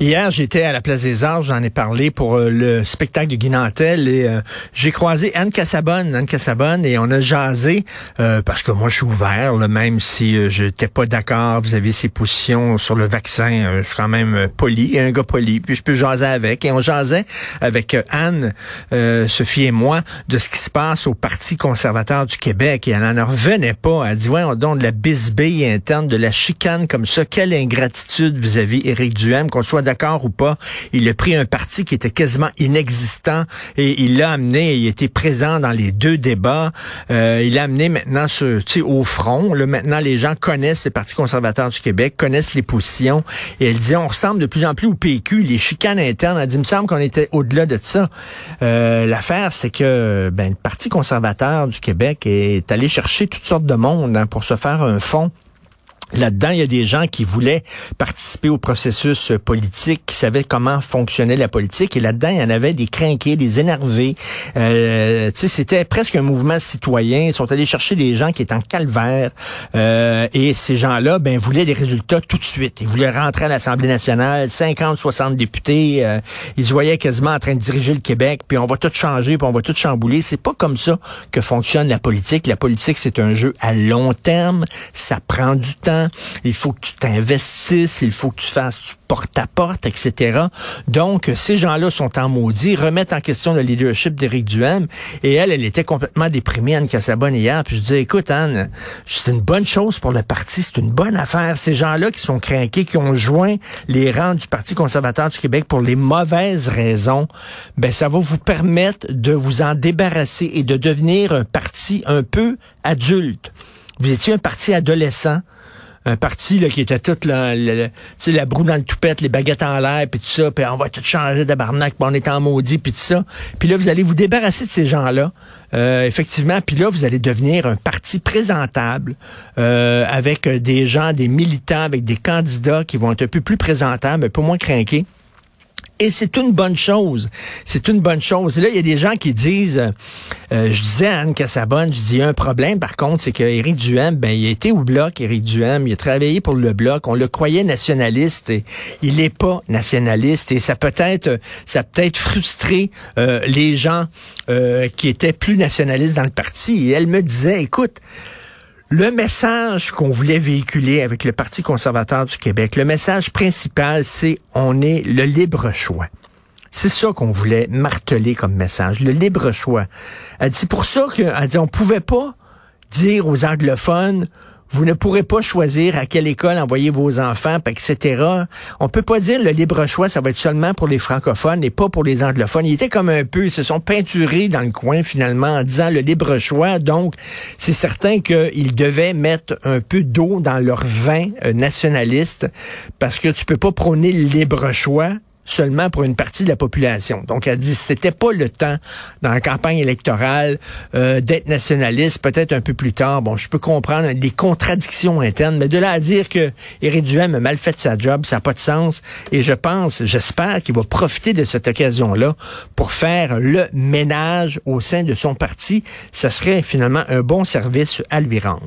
Hier, j'étais à la Place des Arts, j'en ai parlé pour euh, le spectacle de Guy Nantel et euh, j'ai croisé Anne Cassabonne, Anne Cassabonne et on a jasé euh, parce que moi je suis ouvert, même si je n'étais pas d'accord vous avez ses positions sur le vaccin, je suis quand même poli, un gars poli, puis je peux jaser avec. Et on jasait avec Anne, Sophie et moi de ce qui se passe au Parti conservateur du Québec. Et elle n'en revenait pas, elle dit ouais, on donne de la bisbille interne, de la chicane comme ça, quelle ingratitude vis-à-vis Éric Duhem qu'on soit d'accord ou pas, il a pris un parti qui était quasiment inexistant et il l'a amené, il était présent dans les deux débats. Euh, il l'a amené maintenant ce, au front. Là, maintenant, les gens connaissent le Parti conservateur du Québec, connaissent les positions. Et elle dit, on ressemble de plus en plus au PQ, les chicanes internes. Elle dit, il me semble qu'on était au-delà de ça. Euh, L'affaire, c'est que ben, le Parti conservateur du Québec est allé chercher toutes sortes de monde hein, pour se faire un fond Là-dedans, il y a des gens qui voulaient participer au processus politique, qui savaient comment fonctionnait la politique. Et là-dedans, il y en avait des crinqués, des énervés. Euh, c'était presque un mouvement citoyen. Ils sont allés chercher des gens qui étaient en calvaire. Euh, et ces gens-là, ben, voulaient des résultats tout de suite. Ils voulaient rentrer à l'Assemblée nationale, 50, 60 députés. Euh, ils se voyaient quasiment en train de diriger le Québec. Puis on va tout changer, puis on va tout chambouler. C'est pas comme ça que fonctionne la politique. La politique, c'est un jeu à long terme. Ça prend du temps il faut que tu t'investisses, il faut que tu fasses porte-à-porte, etc. Donc, ces gens-là sont en maudit, remettent en question le leadership d'Éric Duhem. Et elle, elle était complètement déprimée, Anne Cassabonne, hier. Puis je dis, écoute, Anne, c'est une bonne chose pour le parti, c'est une bonne affaire. Ces gens-là qui sont craqués, qui ont joint les rangs du Parti conservateur du Québec pour les mauvaises raisons, ben ça va vous permettre de vous en débarrasser et de devenir un parti un peu adulte. Vous étiez un parti adolescent un parti là, qui était tout la, la, la broue dans le toupette, les baguettes en l'air, puis tout ça, puis on va tout changer de barnac, puis on est en maudit, puis tout ça. Puis là, vous allez vous débarrasser de ces gens-là, euh, effectivement, puis là, vous allez devenir un parti présentable, euh, avec des gens, des militants, avec des candidats qui vont être un peu plus présentables, un peu moins craqués. Et c'est une bonne chose. C'est une bonne chose. Et là, il y a des gens qui disent, euh, je disais à Anne Cassabonne, je dis, il y a un problème, par contre, c'est qu'Éric Duhem, ben, il a été au Bloc, Éric Duhem, il a travaillé pour le Bloc, on le croyait nationaliste, et il n'est pas nationaliste, et ça peut-être, ça peut-être frustré euh, les gens euh, qui étaient plus nationalistes dans le parti. Et elle me disait, écoute, le message qu'on voulait véhiculer avec le Parti conservateur du Québec, le message principal, c'est on est le libre choix. C'est ça qu'on voulait marteler comme message, le libre choix. C'est pour ça qu'on on pouvait pas dire aux anglophones, vous ne pourrez pas choisir à quelle école envoyer vos enfants, etc. On peut pas dire le libre choix, ça va être seulement pour les francophones et pas pour les anglophones. Ils étaient comme un peu, ils se sont peinturés dans le coin finalement en disant le libre choix. Donc, c'est certain qu'ils devaient mettre un peu d'eau dans leur vin euh, nationaliste parce que tu peux pas prôner le libre choix seulement pour une partie de la population. Donc, elle dit c'était pas le temps dans la campagne électorale euh, d'être nationaliste, peut-être un peu plus tard. Bon, je peux comprendre les contradictions internes, mais de là à dire que Éric Duhem a mal fait sa job, ça n'a pas de sens. Et je pense, j'espère qu'il va profiter de cette occasion-là pour faire le ménage au sein de son parti. Ça serait finalement un bon service à lui rendre.